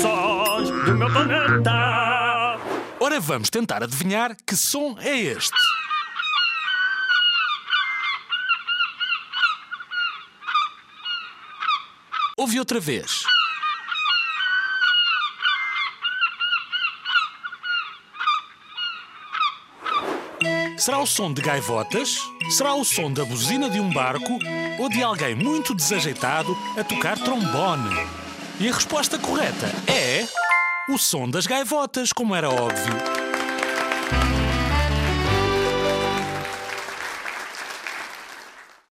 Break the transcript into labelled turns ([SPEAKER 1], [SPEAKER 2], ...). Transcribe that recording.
[SPEAKER 1] Sós do meu planeta.
[SPEAKER 2] Ora, vamos tentar adivinhar que som é este. Ouve outra vez. Será o som de gaivotas? Será o som da buzina de um barco? Ou de alguém muito desajeitado a tocar trombone? E a resposta correta é. O som das gaivotas, como era óbvio.